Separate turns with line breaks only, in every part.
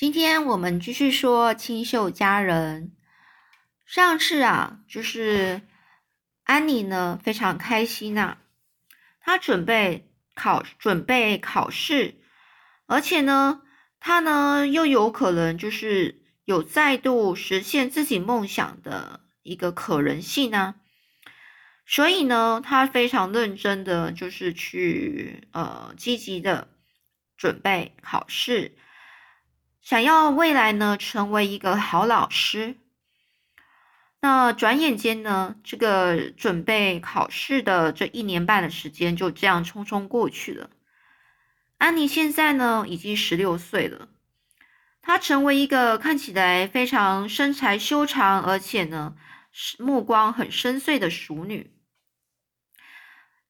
今天我们继续说清秀佳人。上次啊，就是安妮呢非常开心呐，她准备考准备考试，而且呢，她呢又有可能就是有再度实现自己梦想的一个可能性呢。所以呢，她非常认真的就是去呃积极的准备考试，想要未来呢成为一个好老师。那转眼间呢，这个准备考试的这一年半的时间就这样匆匆过去了。安妮现在呢已经十六岁了，她成为一个看起来非常身材修长，而且呢目光很深邃的熟女。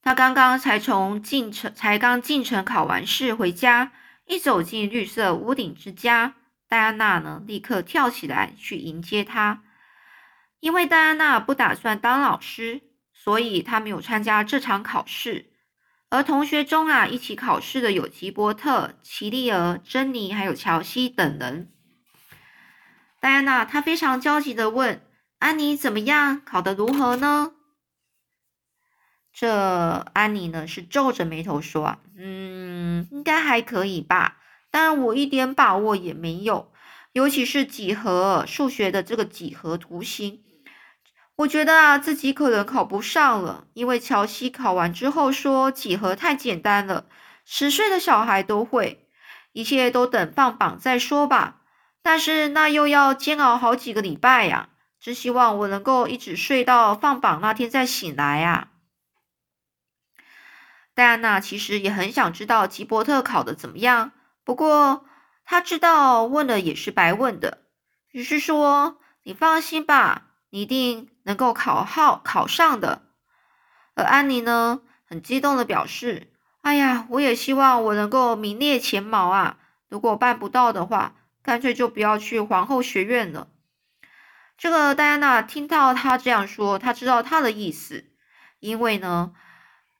她刚刚才从进城，才刚进城考完试回家，一走进绿色屋顶之家，戴安娜呢立刻跳起来去迎接她。因为戴安娜不打算当老师，所以她没有参加这场考试。而同学中啊，一起考试的有吉伯特、奇丽儿、珍妮，还有乔西等人。戴安娜她非常焦急的问：“安妮怎么样？考得如何呢？”这安妮呢是皱着眉头说：“，嗯，应该还可以吧，但我一点把握也没有，尤其是几何数学的这个几何图形。”我觉得啊，自己可能考不上了，因为乔西考完之后说几何太简单了，十岁的小孩都会，一切都等放榜再说吧。但是那又要煎熬好几个礼拜呀，只希望我能够一直睡到放榜那天再醒来呀。戴安娜其实也很想知道吉伯特考的怎么样，不过她知道问了也是白问的，于是说：“你放心吧。”你一定能够考好考上的。而安妮呢，很激动的表示：“哎呀，我也希望我能够名列前茅啊！如果办不到的话，干脆就不要去皇后学院了。”这个戴安娜听到他这样说，她知道他的意思，因为呢，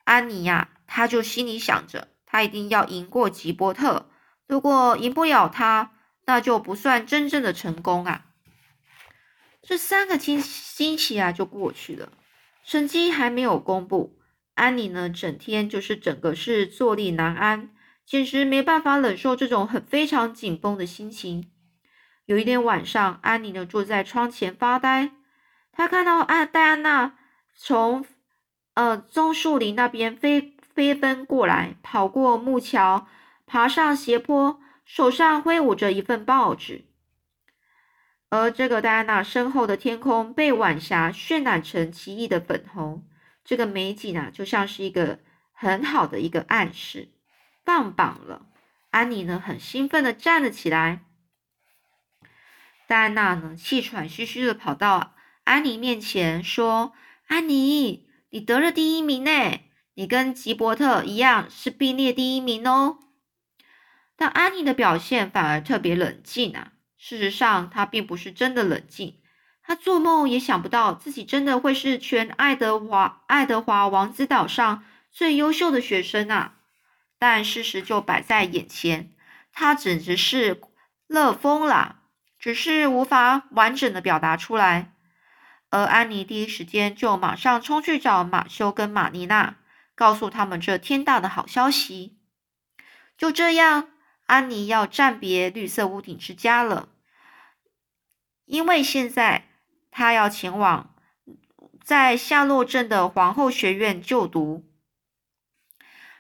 安妮呀，她就心里想着，她一定要赢过吉波特。如果赢不了他，那就不算真正的成功啊。这三个星星期啊，就过去了，成绩还没有公布。安妮呢，整天就是整个是坐立难安，简直没办法忍受这种很非常紧绷的心情。有一天晚上，安妮呢坐在窗前发呆，她看到安戴安娜从呃棕树林那边飞飞奔过来，跑过木桥，爬上斜坡，手上挥舞着一份报纸。而这个戴安娜身后的天空被晚霞渲染成奇异的粉红，这个美景啊，就像是一个很好的一个暗示。放榜了，安妮呢很兴奋的站了起来。戴安娜呢气喘吁吁的跑到安妮面前说：“安妮，你得了第一名呢，你跟吉伯特一样是并列第一名哦。”但安妮的表现反而特别冷静啊。事实上，他并不是真的冷静。他做梦也想不到自己真的会是全爱德华爱德华王子岛上最优秀的学生啊！但事实就摆在眼前，他简直是乐疯了，只是无法完整的表达出来。而安妮第一时间就马上冲去找马修跟玛丽娜，告诉他们这天大的好消息。就这样。安妮要暂别绿色屋顶之家了，因为现在她要前往在夏洛镇的皇后学院就读。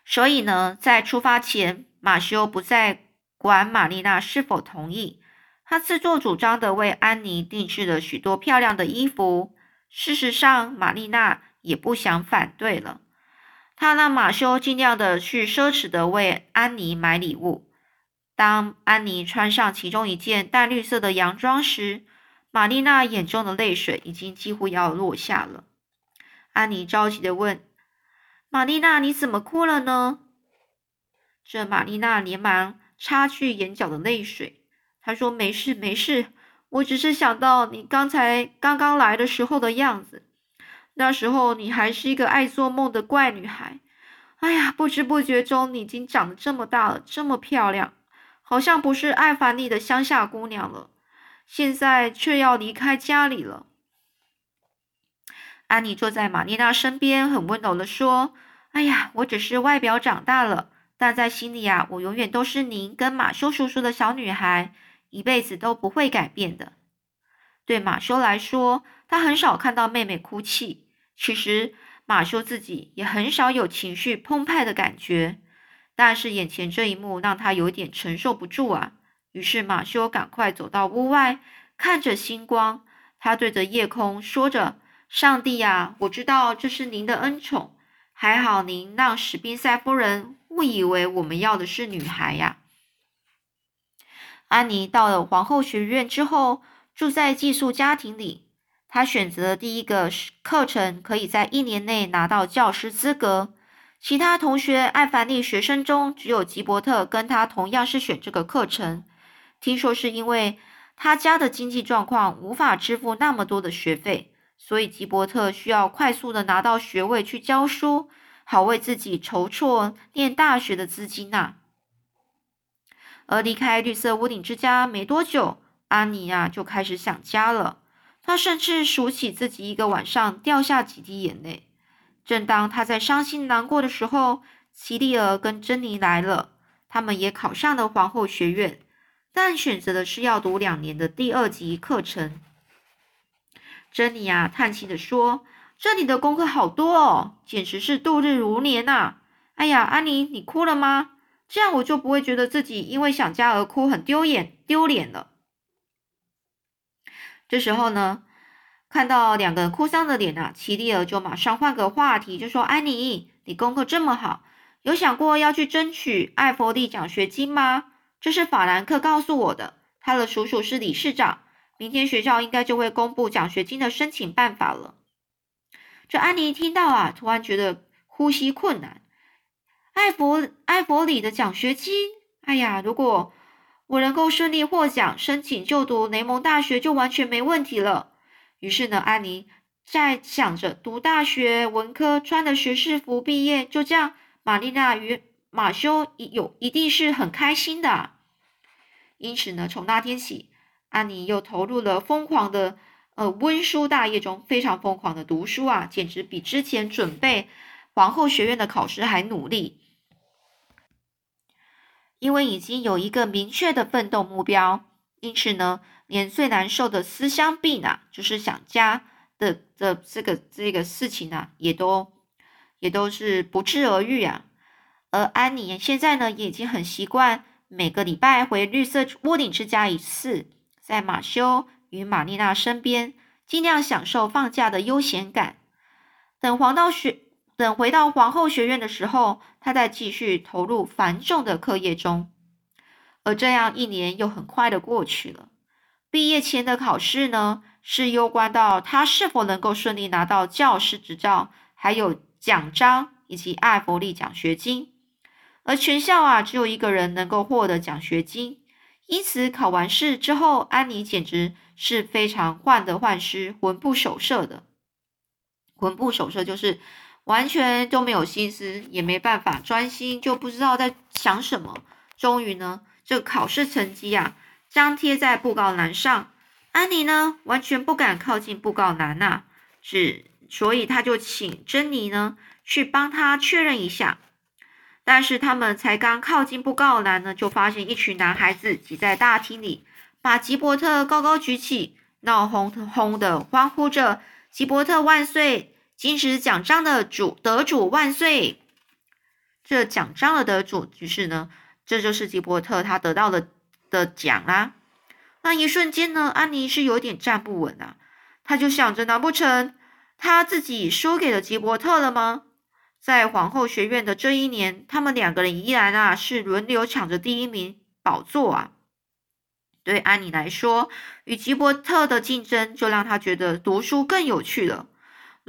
所以呢，在出发前，马修不再管玛丽娜是否同意，他自作主张的为安妮定制了许多漂亮的衣服。事实上，玛丽娜也不想反对了，他让马修尽量的去奢侈的为安妮买礼物。当安妮穿上其中一件淡绿色的洋装时，玛丽娜眼中的泪水已经几乎要落下了。安妮着急的问：“玛丽娜，你怎么哭了呢？”这玛丽娜连忙擦去眼角的泪水，他说：“没事，没事，我只是想到你刚才刚刚来的时候的样子，那时候你还是一个爱做梦的怪女孩。哎呀，不知不觉中你已经长得这么大了，这么漂亮。”好像不是爱凡尼的乡下姑娘了，现在却要离开家里了。安妮坐在玛丽娜身边，很温柔的说：“哎呀，我只是外表长大了，但在心里啊，我永远都是您跟马修叔叔的小女孩，一辈子都不会改变的。”对马修来说，他很少看到妹妹哭泣。其实马修自己也很少有情绪澎湃的感觉，但是眼前这一幕让他有点承受不住啊。于是马修赶快走到屋外，看着星光，他对着夜空说着。上帝呀，我知道这是您的恩宠，还好您让史宾塞夫人误以为我们要的是女孩呀。安妮到了皇后学院之后，住在寄宿家庭里。她选择的第一个课程可以在一年内拿到教师资格。其他同学艾凡利学生中，只有吉伯特跟他同样是选这个课程。听说是因为他家的经济状况无法支付那么多的学费。所以吉伯特需要快速的拿到学位去教书，好为自己筹措念大学的资金呐。而离开绿色屋顶之家没多久，安妮呀就开始想家了。她甚至数起自己一个晚上掉下几滴眼泪。正当她在伤心难过的时候，奇丽尔跟珍妮来了，他们也考上了皇后学院，但选择的是要读两年的第二级课程。珍妮啊，叹气的说：“这里的功课好多哦，简直是度日如年呐！”哎呀，安妮，你哭了吗？这样我就不会觉得自己因为想家而哭，很丢脸丢脸了。这时候呢，看到两个哭丧的脸啊，奇丽尔就马上换个话题，就说：“安妮，你功课这么好，有想过要去争取艾佛利奖学金吗？这是法兰克告诉我的，他的叔叔是理事长。”明天学校应该就会公布奖学金的申请办法了。这安妮听到啊，突然觉得呼吸困难。艾佛艾佛里的奖学金，哎呀，如果我能够顺利获奖，申请就读雷蒙大学就完全没问题了。于是呢，安妮在想着读大学文科，穿的学士服毕业，就这样，玛丽娜与马修有一定是很开心的。因此呢，从那天起。安妮又投入了疯狂的呃温书大业中，非常疯狂的读书啊，简直比之前准备皇后学院的考试还努力。因为已经有一个明确的奋斗目标，因此呢，连最难受的思乡病啊，就是想家的的这个这个事情啊，也都也都是不治而愈啊。而安妮现在呢，也已经很习惯每个礼拜回绿色屋顶之家一次。在马修与玛丽娜身边，尽量享受放假的悠闲感。等黄道学，等回到皇后学院的时候，他再继续投入繁重的课业中。而这样一年又很快的过去了。毕业前的考试呢，是攸关到他是否能够顺利拿到教师执照，还有奖章以及艾弗利奖学金。而全校啊，只有一个人能够获得奖学金。因此，考完试之后，安妮简直是非常患得患失、魂不守舍的。魂不守舍就是完全都没有心思，也没办法专心，就不知道在想什么。终于呢，这个考试成绩啊，张贴在布告栏上。安妮呢，完全不敢靠近布告栏呐，只所以他就请珍妮呢去帮他确认一下。但是他们才刚靠近布告栏呢，就发现一群男孩子挤在大厅里，把吉伯特高高举起，闹哄哄的欢呼着“吉伯特万岁，金石奖章的主得主万岁”。这奖章的得主，于是呢，这就是吉伯特他得到的的奖啦。那一瞬间呢，安妮是有点站不稳啊，他就想着，难不成他自己输给了吉伯特了吗？在皇后学院的这一年，他们两个人依然啊是轮流抢着第一名宝座啊。对安妮来说，与吉伯特的竞争就让她觉得读书更有趣了。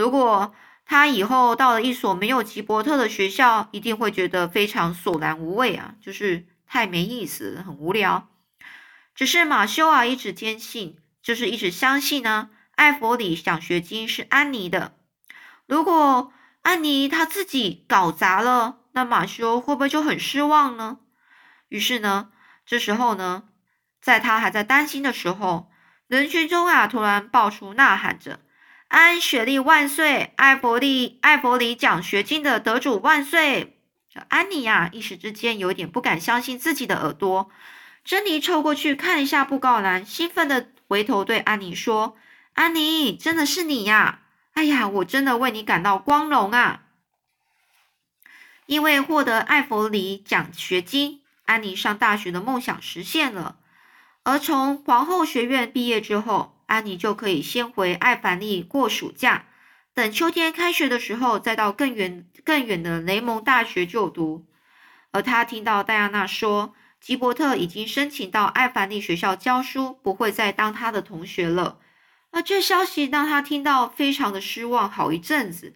如果他以后到了一所没有吉伯特的学校，一定会觉得非常索然无味啊，就是太没意思，很无聊。只是马修啊一直坚信，就是一直相信呢，艾弗里奖学金是安妮的。如果安妮她自己搞砸了，那马修会不会就很失望呢？于是呢，这时候呢，在他还在担心的时候，人群中啊，突然爆出呐喊着：“安雪莉万岁！艾伯利艾伯里奖学金的得主万岁！”安妮呀，一时之间有点不敢相信自己的耳朵。珍妮凑过去看一下布告栏，兴奋的回头对安妮说：“安妮，真的是你呀！哎呀，我真的为你感到光荣啊！因为获得艾弗里奖学金，安妮上大学的梦想实现了。而从皇后学院毕业之后，安妮就可以先回艾凡利过暑假，等秋天开学的时候，再到更远更远的雷蒙大学就读。而她听到戴安娜说。”吉伯特已经申请到艾凡利学校教书，不会再当他的同学了。而这消息让他听到非常的失望，好一阵子。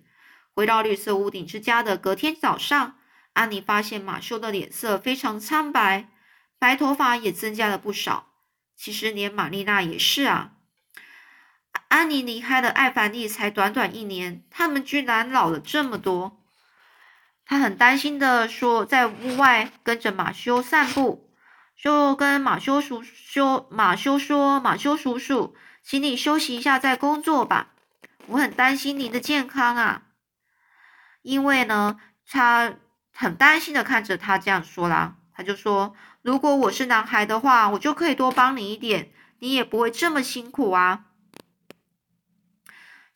回到绿色屋顶之家的隔天早上，安妮发现马修的脸色非常苍白，白头发也增加了不少。其实连玛丽娜也是啊。安妮离开了艾凡利才短短一年，他们居然老了这么多。他很担心的说，在屋外跟着马修散步，就跟马修叔说：“马修说，马修叔叔，请你休息一下再工作吧。我很担心您的健康啊。”因为呢，他很担心的看着他这样说啦，他就说：“如果我是男孩的话，我就可以多帮你一点，你也不会这么辛苦啊。”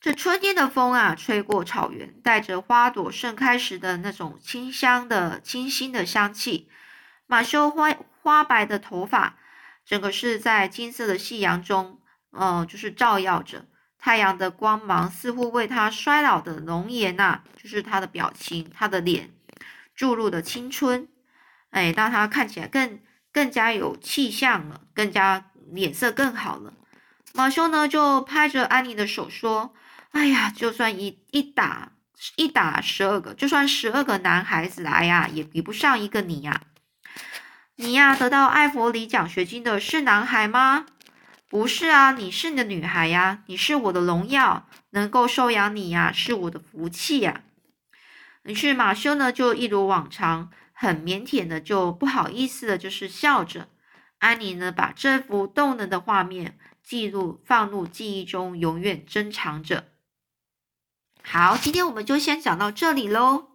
这春天的风啊，吹过草原，带着花朵盛开时的那种清香的、清新的香气。马修花花白的头发，整个是在金色的夕阳中，呃，就是照耀着太阳的光芒，似乎为他衰老的容颜呐，就是他的表情、他的脸注入的青春，哎，让他看起来更更加有气象了，更加脸色更好了。马修呢，就拍着安妮的手说。哎呀，就算一一打一打十二个，就算十二个男孩子来呀，也比不上一个你呀！你呀，得到艾弗里奖学金的是男孩吗？不是啊，你是你的女孩呀，你是我的荣耀，能够收养你呀，是我的福气呀。于是马修呢，就一如往常，很腼腆的，就不好意思的，就是笑着。安妮呢，把这幅动人的画面记录放入记忆中，永远珍藏着。好，今天我们就先讲到这里喽。